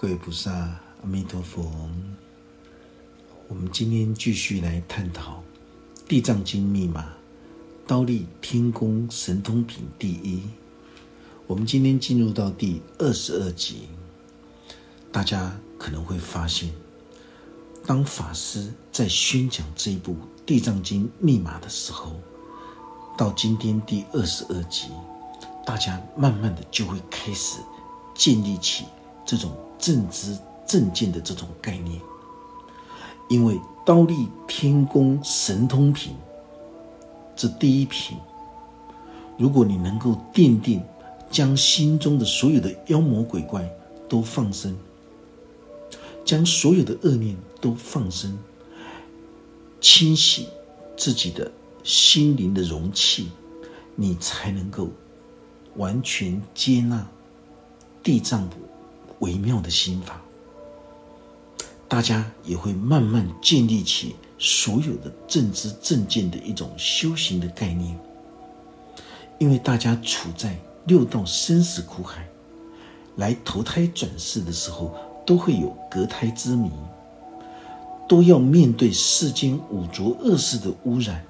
各位菩萨，阿弥陀佛。我们今天继续来探讨《地藏经》密码“刀立天宫神通品”第一。我们今天进入到第二十二集。大家可能会发现，当法师在宣讲这一部《地藏经》密码的时候，到今天第二十二集，大家慢慢的就会开始建立起这种。正知正见的这种概念，因为刀立天宫神通品，这第一品，如果你能够奠定，将心中的所有的妖魔鬼怪都放生，将所有的恶念都放生，清洗自己的心灵的容器，你才能够完全接纳地藏菩。微妙的心法，大家也会慢慢建立起所有的正知正见的一种修行的概念。因为大家处在六道生死苦海，来投胎转世的时候，都会有隔胎之谜，都要面对世间五浊恶世的污染。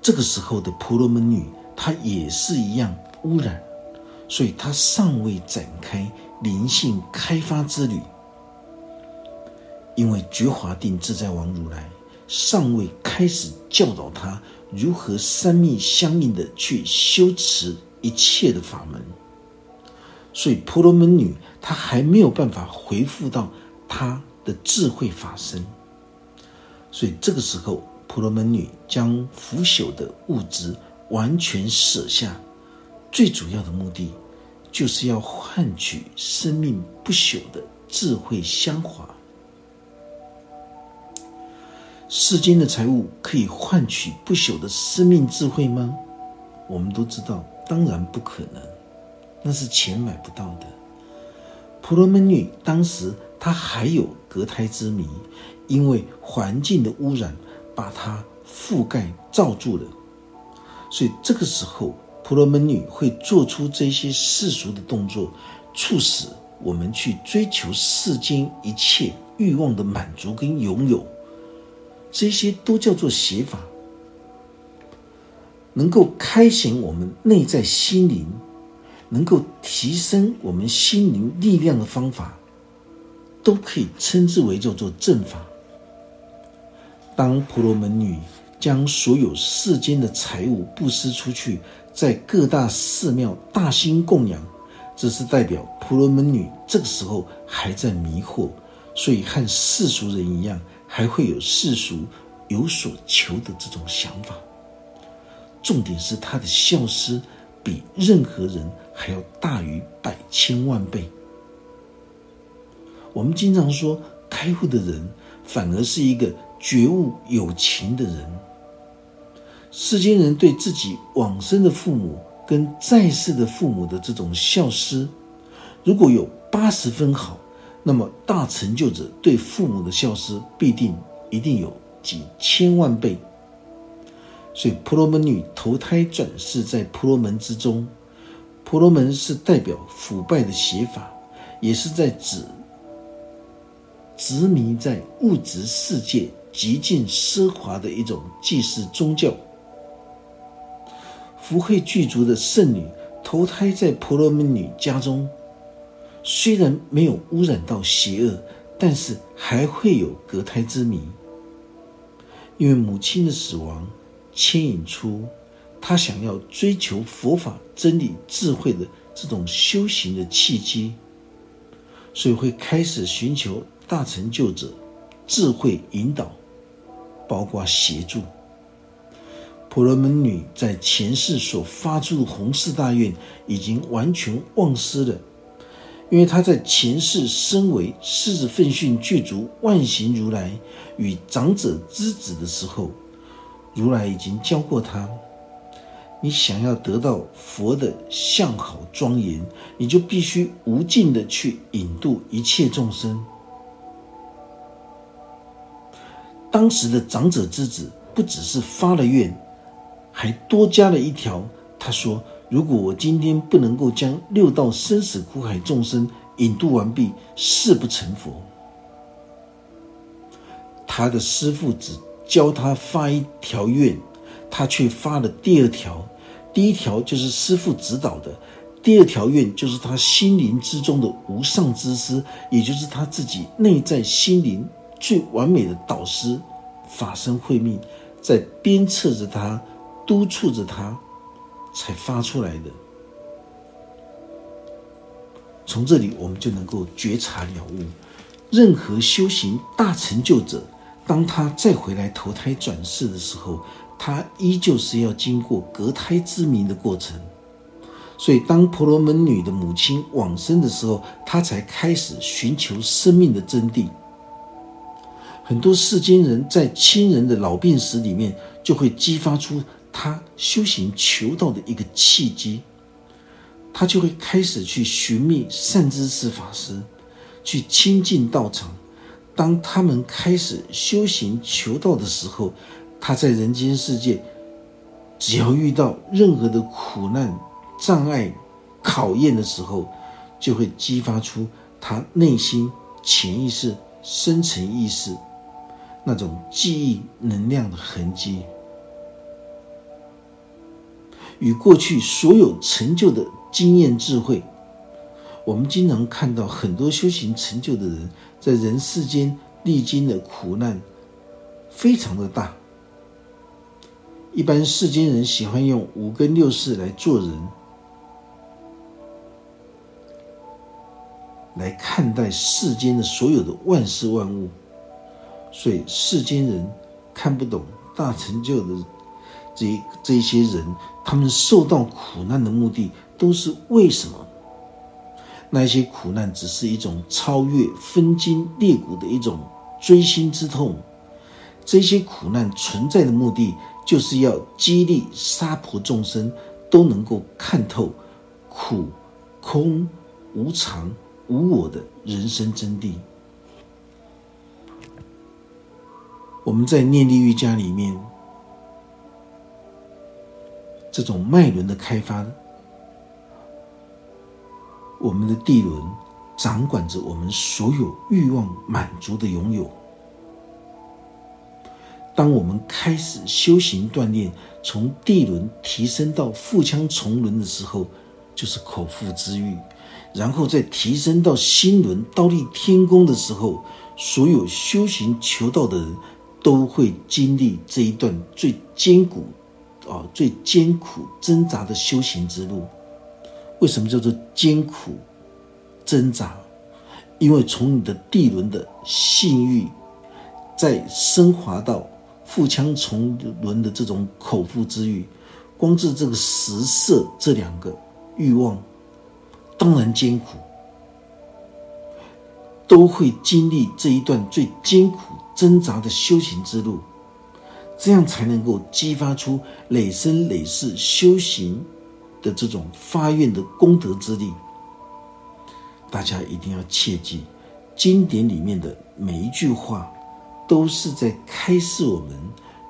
这个时候的婆罗门女，她也是一样污染，所以她尚未展开。灵性开发之旅，因为觉华定自在王如来尚未开始教导他如何三密相应的去修持一切的法门，所以婆罗门女她还没有办法回复到她的智慧法身，所以这个时候婆罗门女将腐朽的物质完全舍下，最主要的目的。就是要换取生命不朽的智慧香华。世间的财物可以换取不朽的生命智慧吗？我们都知道，当然不可能，那是钱买不到的。婆罗门女当时她还有隔胎之谜，因为环境的污染把她覆盖罩住了，所以这个时候。婆罗门女会做出这些世俗的动作，促使我们去追求世间一切欲望的满足跟拥有，这些都叫做邪法。能够开显我们内在心灵，能够提升我们心灵力量的方法，都可以称之为叫做正法。当婆罗门女将所有世间的财物布施出去。在各大寺庙大兴供养，这是代表婆罗门女这个时候还在迷惑，所以和世俗人一样，还会有世俗有所求的这种想法。重点是她的孝思比任何人还要大于百千万倍。我们经常说，开悟的人反而是一个觉悟有情的人。世间人对自己往生的父母跟在世的父母的这种孝思，如果有八十分好，那么大成就者对父母的孝思必定一定有几千万倍。所以婆罗门女投胎转世在婆罗门之中，婆罗门是代表腐败的写法，也是在指执迷在物质世界极尽奢华的一种祭祀宗教。福慧具足的圣女投胎在婆罗门女家中，虽然没有污染到邪恶，但是还会有隔胎之谜。因为母亲的死亡牵引出她想要追求佛法真理智慧的这种修行的契机，所以会开始寻求大成就者智慧引导，包括协助。婆罗门女在前世所发出的弘誓大愿已经完全忘失了，因为她在前世身为狮子奋训具足万行如来与长者之子的时候，如来已经教过她：你想要得到佛的相好庄严，你就必须无尽的去引渡一切众生。当时的长者之子不只是发了愿。还多加了一条，他说：“如果我今天不能够将六道生死苦海众生引渡完毕，誓不成佛。他的师父只教他发一条愿，他却发了第二条。第一条就是师父指导的，第二条愿就是他心灵之中的无上之师，也就是他自己内在心灵最完美的导师法身慧命，在鞭策着他，督促着他，才发出来的。从这里，我们就能够觉察了悟，任何修行大成就者。当他再回来投胎转世的时候，他依旧是要经过隔胎之谜的过程。所以，当婆罗门女的母亲往生的时候，他才开始寻求生命的真谛。很多世间人在亲人的老病死里面，就会激发出他修行求道的一个契机，他就会开始去寻觅善知识法师，去亲近道场。当他们开始修行求道的时候，他在人间世界，只要遇到任何的苦难、障碍、考验的时候，就会激发出他内心潜意识、深层意识那种记忆能量的痕迹，与过去所有成就的经验智慧。我们经常看到很多修行成就的人，在人世间历经的苦难非常的大。一般世间人喜欢用五根六识来做人，来看待世间的所有的万事万物，所以世间人看不懂大成就的这这些人，他们受到苦难的目的都是为什么？那些苦难只是一种超越分筋裂骨的一种锥心之痛，这些苦难存在的目的，就是要激励杀婆众生都能够看透苦、空、无常、无我的人生真谛。我们在念力瑜伽里面，这种脉轮的开发。我们的地轮掌管着我们所有欲望满足的拥有。当我们开始修行锻炼，从地轮提升到腹腔重轮的时候，就是口腹之欲；然后再提升到心轮倒立天宫的时候，所有修行求道的人都会经历这一段最艰苦、啊最艰苦挣扎的修行之路。为什么叫做艰苦挣扎？因为从你的地轮的性欲，再升华到腹腔重轮的这种口腹之欲，光是这个食色这两个欲望，当然艰苦，都会经历这一段最艰苦挣扎的修行之路，这样才能够激发出累生累世修行。的这种发愿的功德之力，大家一定要切记，经典里面的每一句话，都是在开示我们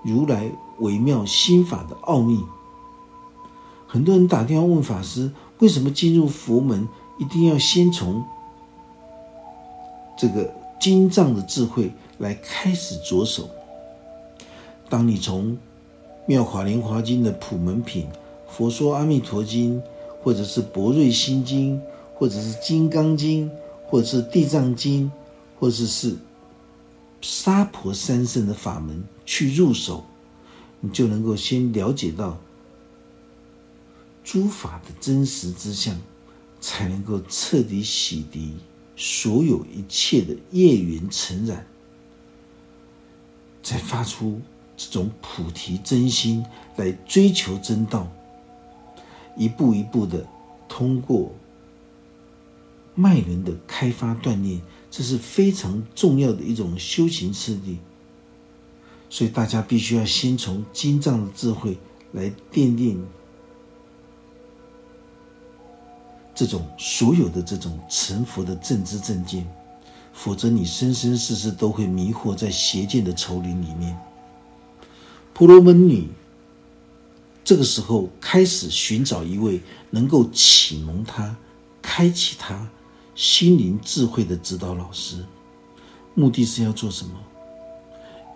如来微妙心法的奥秘。很多人打电话问法师，为什么进入佛门一定要先从这个经藏的智慧来开始着手？当你从《妙法莲华经》的普门品。佛说《阿弥陀经》，或者是《般若心经》，或者是《金刚经》，或者是《地藏经》，或者是沙婆三圣的法门去入手，你就能够先了解到诸法的真实之相，才能够彻底洗涤所有一切的业缘尘染，再发出这种菩提真心来追求真道。一步一步的通过脉轮的开发锻炼，这是非常重要的一种修行次第。所以大家必须要先从经藏的智慧来奠定这种所有的这种成佛的正知正见，否则你生生世世都会迷惑在邪见的丛林里面。婆罗门女。这个时候开始寻找一位能够启蒙他、开启他心灵智慧的指导老师。目的是要做什么？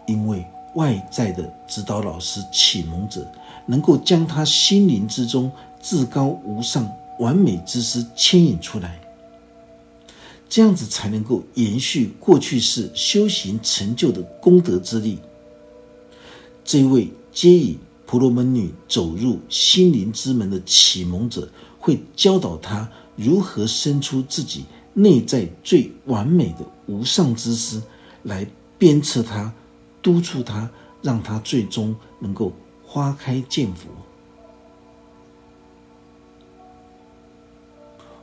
因为外在的指导老师、启蒙者，能够将他心灵之中至高无上、完美之师牵引出来，这样子才能够延续过去式修行成就的功德之力。这位皆以婆罗门女走入心灵之门的启蒙者，会教导她如何生出自己内在最完美的无上之师，来鞭策她、督促她，让她最终能够花开见佛。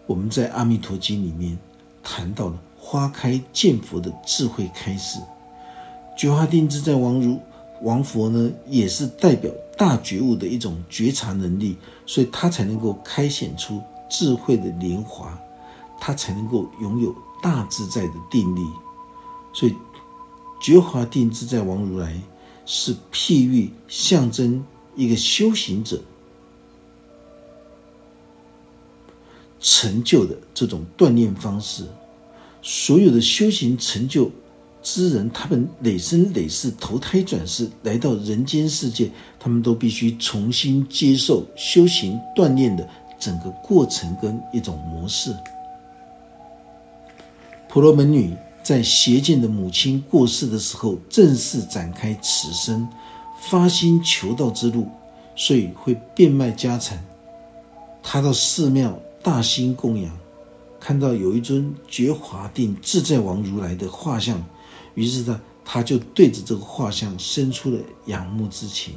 我们在《阿弥陀经》里面谈到了花开见佛的智慧开始，觉华定自在王如。王佛呢，也是代表大觉悟的一种觉察能力，所以他才能够开显出智慧的莲华，他才能够拥有大自在的定力。所以，觉华定自在王如来是譬喻象征一个修行者成就的这种锻炼方式，所有的修行成就。之人，他们累生累世投胎转世来到人间世界，他们都必须重新接受修行锻炼的整个过程跟一种模式。婆罗门女在邪见的母亲过世的时候，正式展开此生发心求道之路，所以会变卖家产。她到寺庙大兴供养，看到有一尊觉华定自在王如来的画像。于是呢，他就对着这个画像生出了仰慕之情。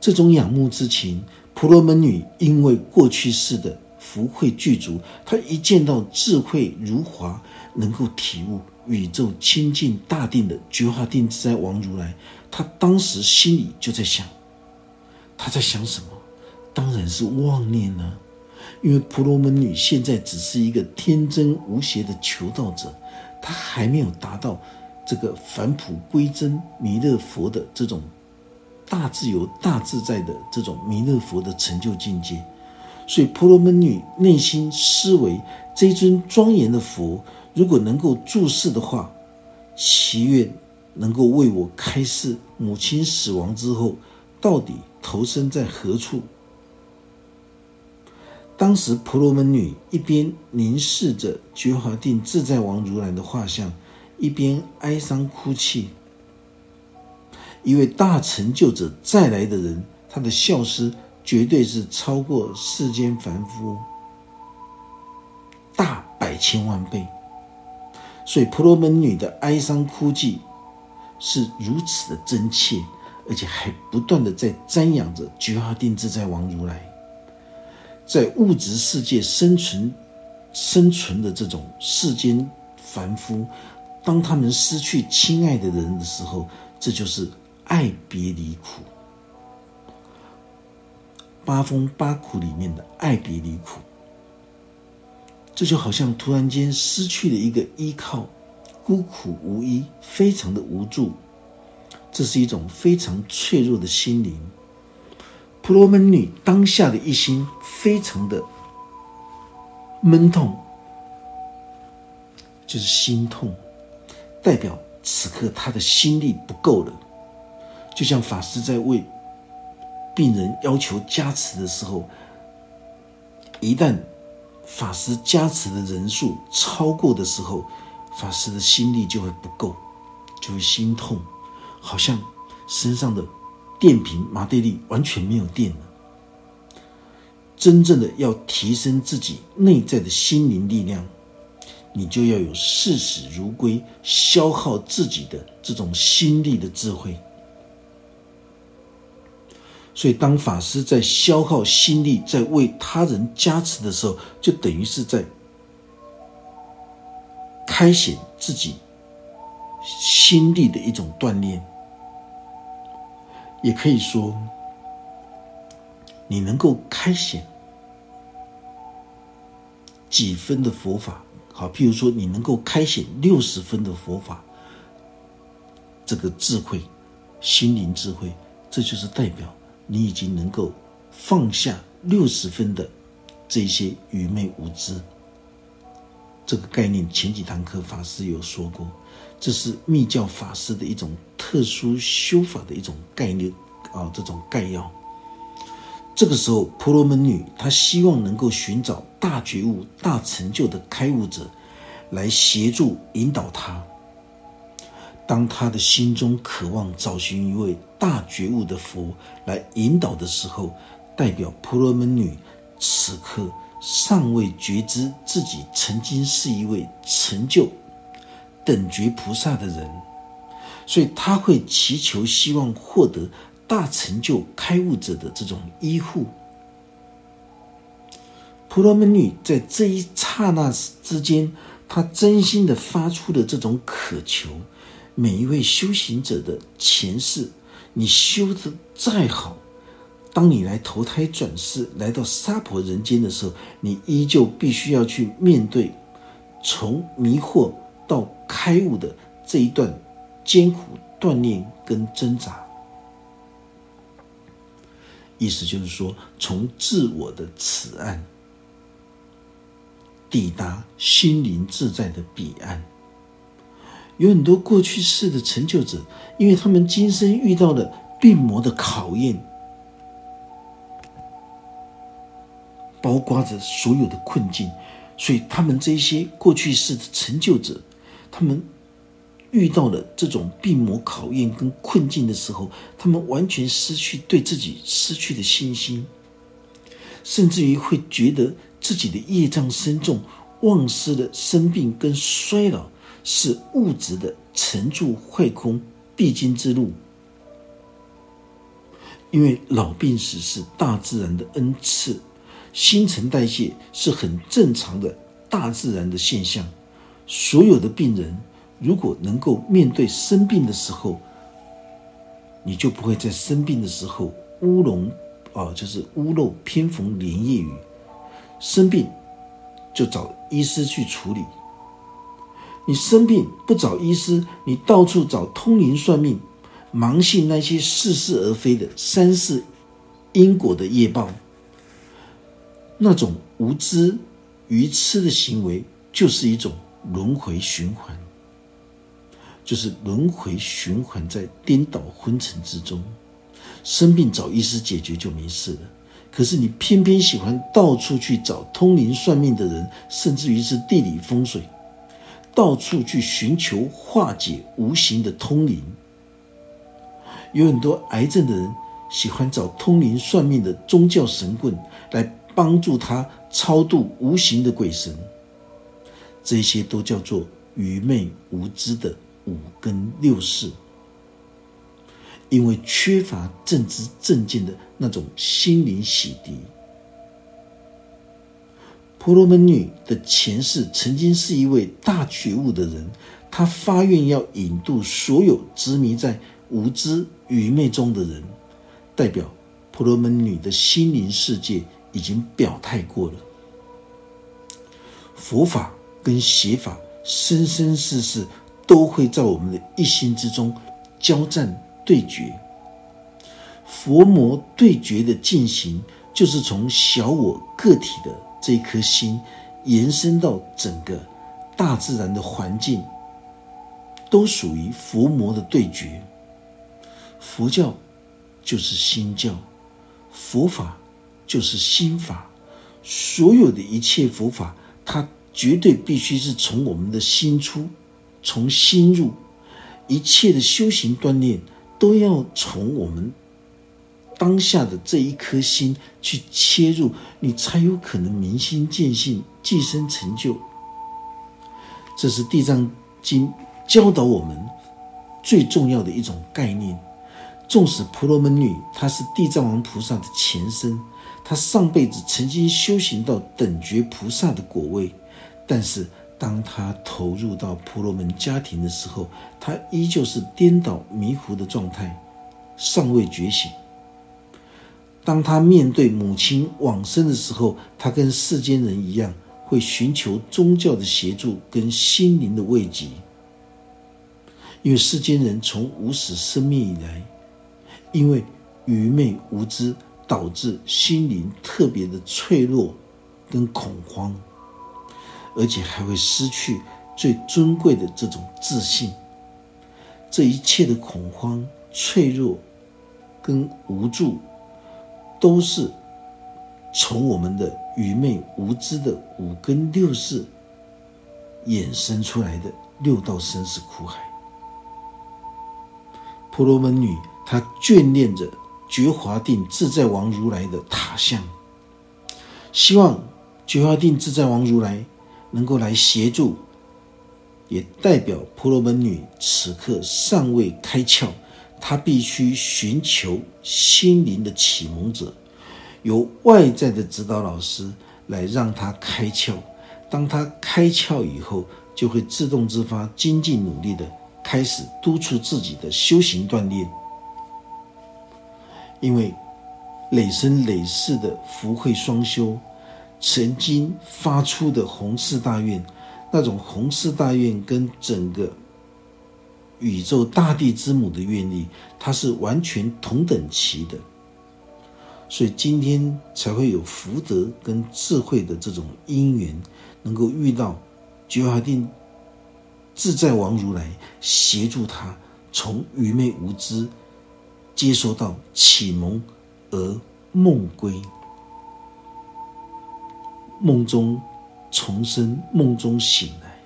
这种仰慕之情，婆罗门女因为过去世的福慧具足，她一见到智慧如华，能够体悟宇宙清净大定的觉华定自在王如来，她当时心里就在想，她在想什么？当然是妄念呢。因为婆罗门女现在只是一个天真无邪的求道者，她还没有达到这个返璞归真弥勒佛的这种大自由、大自在的这种弥勒佛的成就境界，所以婆罗门女内心思维：这尊庄严的佛，如果能够注视的话，祈愿能够为我开示母亲死亡之后到底投生在何处。当时婆罗门女一边凝视着觉华定自在王如来的画像，一边哀伤哭泣。一位大成就者再来的人，他的孝思绝对是超过世间凡夫大百千万倍。所以婆罗门女的哀伤哭泣是如此的真切，而且还不断的在瞻仰着觉华定自在王如来。在物质世界生存、生存的这种世间凡夫，当他们失去亲爱的人的时候，这就是爱别离苦。八风八苦里面的爱别离苦，这就好像突然间失去了一个依靠，孤苦无依，非常的无助。这是一种非常脆弱的心灵。婆罗门女当下的一心非常的闷痛，就是心痛，代表此刻她的心力不够了。就像法师在为病人要求加持的时候，一旦法师加持的人数超过的时候，法师的心力就会不够，就会心痛，好像身上的。电瓶马电力完全没有电了。真正的要提升自己内在的心灵力量，你就要有视死如归、消耗自己的这种心力的智慧。所以，当法师在消耗心力，在为他人加持的时候，就等于是在开显自己心力的一种锻炼。也可以说，你能够开显几分的佛法，好，譬如说你能够开显六十分的佛法，这个智慧、心灵智慧，这就是代表你已经能够放下六十分的这些愚昧无知。这个概念前几堂课法师有说过，这是密教法师的一种特殊修法的一种概念啊，这种概要。这个时候，婆罗门女她希望能够寻找大觉悟、大成就的开悟者，来协助引导她。当她的心中渴望找寻一位大觉悟的佛来引导的时候，代表婆罗门女此刻尚未觉知自己曾经是一位成就等觉菩萨的人，所以他会祈求，希望获得。大成就开悟者的这种依护，婆罗门女在这一刹那之间，她真心的发出的这种渴求。每一位修行者的前世，你修的再好，当你来投胎转世，来到娑婆人间的时候，你依旧必须要去面对从迷惑开悟的这一段艰苦锻炼跟挣扎。意思就是说，从自我的此岸抵达心灵自在的彼岸，有很多过去世的成就者，因为他们今生遇到了病魔的考验，包括着所有的困境，所以他们这些过去世的成就者，他们。遇到了这种病魔考验跟困境的时候，他们完全失去对自己失去的信心，甚至于会觉得自己的业障深重，忘失了生病跟衰老是物质的沉住坏空必经之路，因为老病死是大自然的恩赐，新陈代谢是很正常的大自然的现象，所有的病人。如果能够面对生病的时候，你就不会在生病的时候乌龙啊，就是屋漏偏逢连夜雨。生病就找医师去处理。你生病不找医师，你到处找通灵算命，盲信那些似是而非的三世因果的业报，那种无知愚痴的行为，就是一种轮回循环。就是轮回循环在颠倒昏沉之中，生病找医师解决就没事了。可是你偏偏喜欢到处去找通灵算命的人，甚至于是地理风水，到处去寻求化解无形的通灵。有很多癌症的人喜欢找通灵算命的宗教神棍来帮助他超度无形的鬼神，这些都叫做愚昧无知的。五根六识，因为缺乏正知正见的那种心灵洗涤。婆罗门女的前世曾经是一位大觉悟的人，她发愿要引渡所有执迷在无知愚昧中的人，代表婆罗门女的心灵世界已经表态过了。佛法跟邪法生生世世。都会在我们的一心之中交战对决，佛魔对决的进行，就是从小我个体的这一颗心，延伸到整个大自然的环境，都属于佛魔的对决。佛教就是心教，佛法就是心法，所有的一切佛法，它绝对必须是从我们的心出。从心入，一切的修行锻炼都要从我们当下的这一颗心去切入，你才有可能明心见性、寄生成就。这是《地藏经》教导我们最重要的一种概念。纵使婆罗门女她是地藏王菩萨的前身，她上辈子曾经修行到等觉菩萨的果位，但是。当他投入到婆罗门家庭的时候，他依旧是颠倒迷糊的状态，尚未觉醒。当他面对母亲往生的时候，他跟世间人一样，会寻求宗教的协助跟心灵的慰藉。因为世间人从无始生命以来，因为愚昧无知，导致心灵特别的脆弱跟恐慌，而且还会失去最尊贵的这种自信。这一切的恐慌、脆弱跟无助，都是从我们的愚昧无知的五根六识衍生出来的六道生死苦海。婆罗门女她眷恋着觉华定自在王如来的塔像，希望觉华定自在王如来能够来协助，也代表婆罗门女此刻尚未开窍，她必须寻求心灵的启蒙者，由外在的指导老师来让她开窍。当她开窍以后，就会自动自发、精进努力的开始督促自己的修行锻炼。因为累生累世的福慧双修，曾经发出的弘誓大愿，那种弘誓大愿跟整个宇宙大地之母的愿力，它是完全同等齐的。所以今天才会有福德跟智慧的这种因缘，能够遇到觉华定自在王如来协助他从愚昧无知。接收到启蒙而梦归，梦中重生，梦中醒来。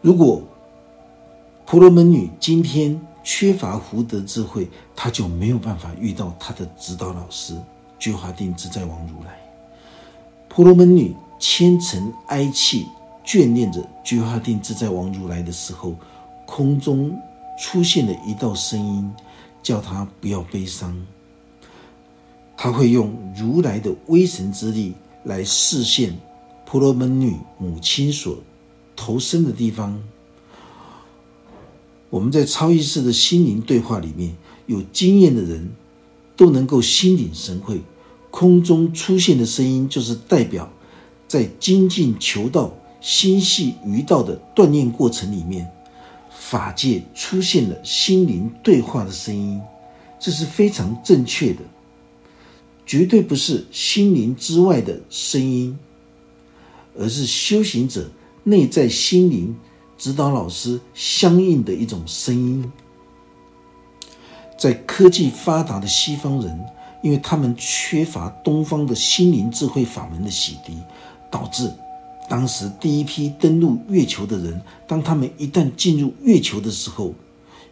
如果婆罗门女今天缺乏福德智慧，她就没有办法遇到她的指导老师觉华定自在王如来。婆罗门女虔诚哀泣，眷恋着觉华定自在王如来的时候，空中。出现了一道声音，叫他不要悲伤。他会用如来的威神之力来示现婆罗门女母亲所投身的地方。我们在超意识的心灵对话里面，有经验的人都能够心领神会。空中出现的声音，就是代表在精进求道、心系于道的锻炼过程里面。法界出现了心灵对话的声音，这是非常正确的，绝对不是心灵之外的声音，而是修行者内在心灵指导老师相应的一种声音。在科技发达的西方人，因为他们缺乏东方的心灵智慧法门的洗涤，导致。当时第一批登陆月球的人，当他们一旦进入月球的时候，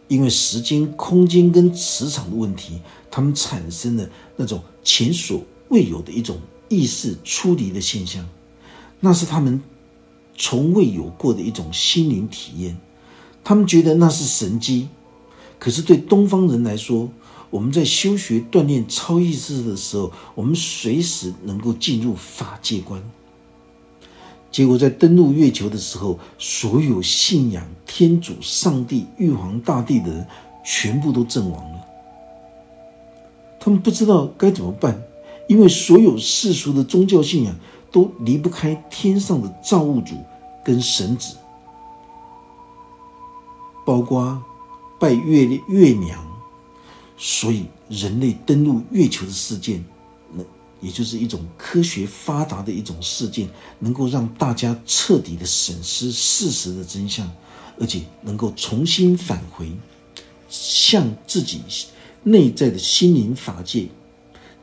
因为时间、空间跟磁场的问题，他们产生了那种前所未有的一种意识出离的现象，那是他们从未有过的一种心灵体验。他们觉得那是神机，可是对东方人来说，我们在修学锻炼超意识的时候，我们随时能够进入法界观。结果在登陆月球的时候，所有信仰天主、上帝、玉皇大帝的人全部都阵亡了。他们不知道该怎么办，因为所有世俗的宗教信仰都离不开天上的造物主跟神子，包括拜月月娘，所以人类登陆月球的事件。也就是一种科学发达的一种事件，能够让大家彻底的审视事实的真相，而且能够重新返回，向自己内在的心灵法界，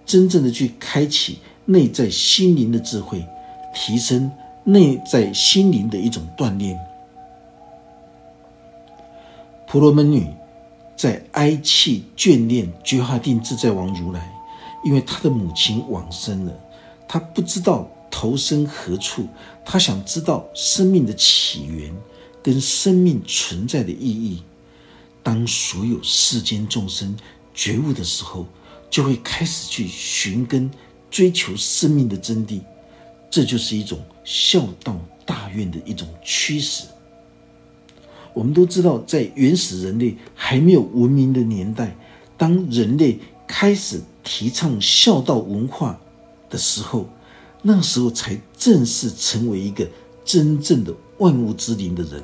真正的去开启内在心灵的智慧，提升内在心灵的一种锻炼。婆罗门女在哀泣眷恋觉华定自在王如来。因为他的母亲往生了，他不知道投生何处，他想知道生命的起源跟生命存在的意义。当所有世间众生觉悟的时候，就会开始去寻根，追求生命的真谛。这就是一种孝道大愿的一种驱使。我们都知道，在原始人类还没有文明的年代，当人类开始。提倡孝道文化的时候，那时候才正式成为一个真正的万物之灵的人。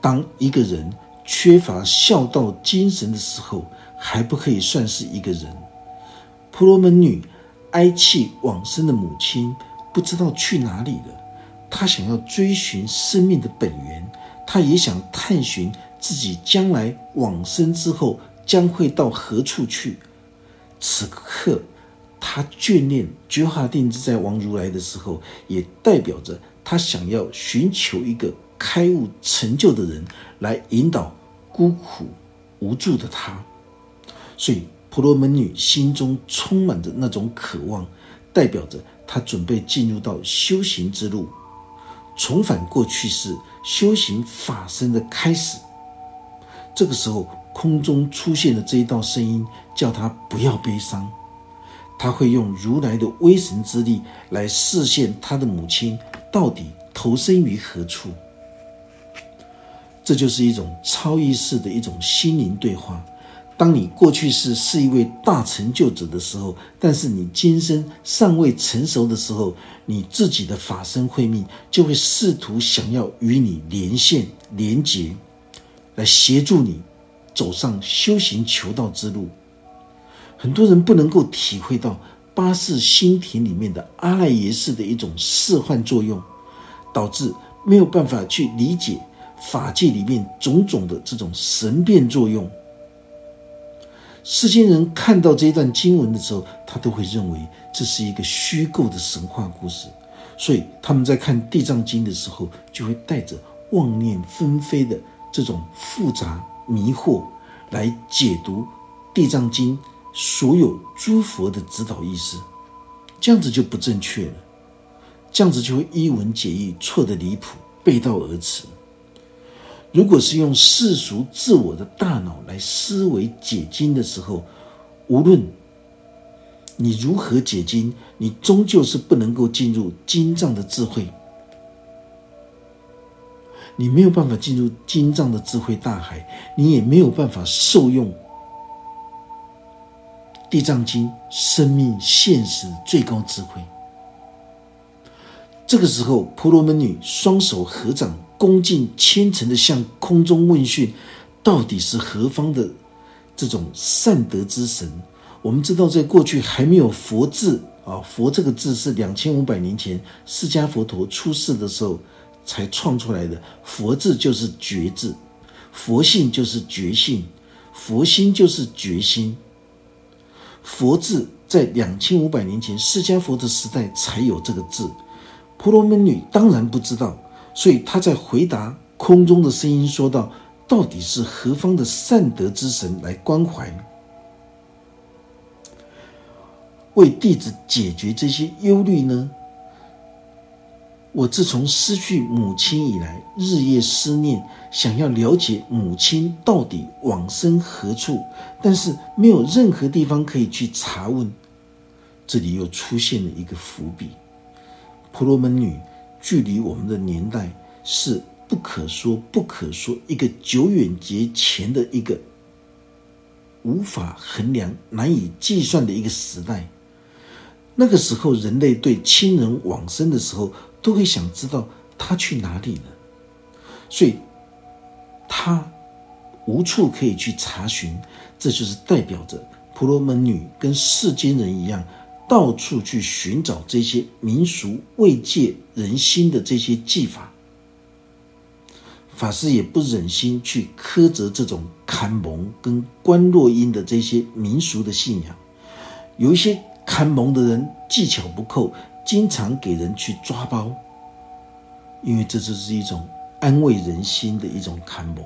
当一个人缺乏孝道精神的时候，还不可以算是一个人。婆罗门女哀泣往生的母亲不知道去哪里了。她想要追寻生命的本源，她也想探寻自己将来往生之后将会到何处去。此刻，他眷恋觉华定自在王如来的时候，也代表着他想要寻求一个开悟成就的人来引导孤苦无助的他。所以，婆罗门女心中充满着那种渴望，代表着她准备进入到修行之路。重返过去是修行法身的开始。这个时候，空中出现的这一道声音，叫他不要悲伤。他会用如来的威神之力来示现他的母亲到底投身于何处。这就是一种超意识的一种心灵对话。当你过去是是一位大成就者的时候，但是你今生尚未成熟的时候，你自己的法身慧命就会试图想要与你连线、连结，来协助你走上修行求道之路。很多人不能够体会到八世心田里面的阿赖耶识的一种示幻作用，导致没有办法去理解法界里面种种的这种神变作用。世间人看到这一段经文的时候，他都会认为这是一个虚构的神话故事，所以他们在看《地藏经》的时候，就会带着妄念纷飞的这种复杂迷惑来解读《地藏经》所有诸佛的指导意思，这样子就不正确了，这样子就会一文解义，错得离谱，背道而驰。如果是用世俗自我的大脑来思维解经的时候，无论你如何解经，你终究是不能够进入经藏的智慧。你没有办法进入经藏的智慧大海，你也没有办法受用地藏经生命现实最高智慧。这个时候，婆罗门女双手合掌。恭敬虔诚的向空中问讯，到底是何方的这种善德之神？我们知道，在过去还没有佛字啊，佛这个字是两千五百年前释迦佛陀出世的时候才创出来的。佛字就是觉字，佛性就是觉性，佛心就是觉心。佛字在两千五百年前释迦佛的时代才有这个字，婆罗门女当然不知道。所以他在回答空中的声音说道：“到底是何方的善德之神来关怀，为弟子解决这些忧虑呢？我自从失去母亲以来，日夜思念，想要了解母亲到底往生何处，但是没有任何地方可以去查问。这里又出现了一个伏笔：婆罗门女。”距离我们的年代是不可说、不可说，一个久远节前的一个无法衡量、难以计算的一个时代。那个时候，人类对亲人往生的时候，都会想知道他去哪里了，所以他无处可以去查询。这就是代表着婆罗门女跟世间人一样。到处去寻找这些民俗慰藉人心的这些技法，法师也不忍心去苛责这种看蒙跟观落阴的这些民俗的信仰。有一些看蒙的人技巧不够，经常给人去抓包，因为这就是一种安慰人心的一种看蒙。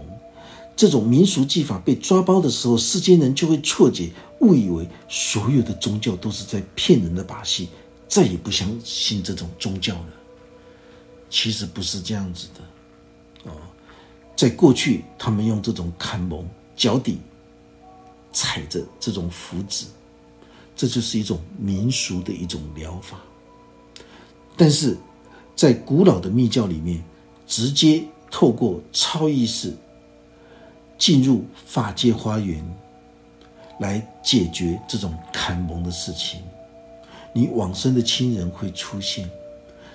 这种民俗技法被抓包的时候，世间人就会错觉，误以为所有的宗教都是在骗人的把戏，再也不相信这种宗教了。其实不是这样子的，哦，在过去，他们用这种砍蒙脚底踩着这种符纸，这就是一种民俗的一种疗法。但是在古老的密教里面，直接透过超意识。进入法界花园，来解决这种砍蒙的事情。你往生的亲人会出现，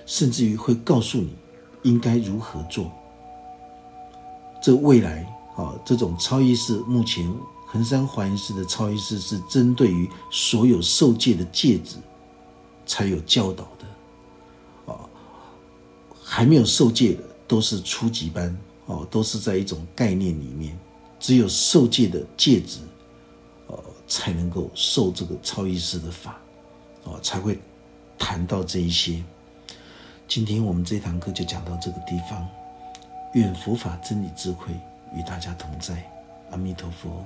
甚至于会告诉你应该如何做。这未来啊，这种超意识，目前恒山华严寺的超意识是针对于所有受戒的戒指才有教导，还没有受戒的都是初级班，哦，都是在一种概念里面，只有受戒的戒指，呃，才能够受这个超意识的法，哦，才会谈到这一些。今天我们这堂课就讲到这个地方，愿佛法真理智慧与大家同在，阿弥陀佛。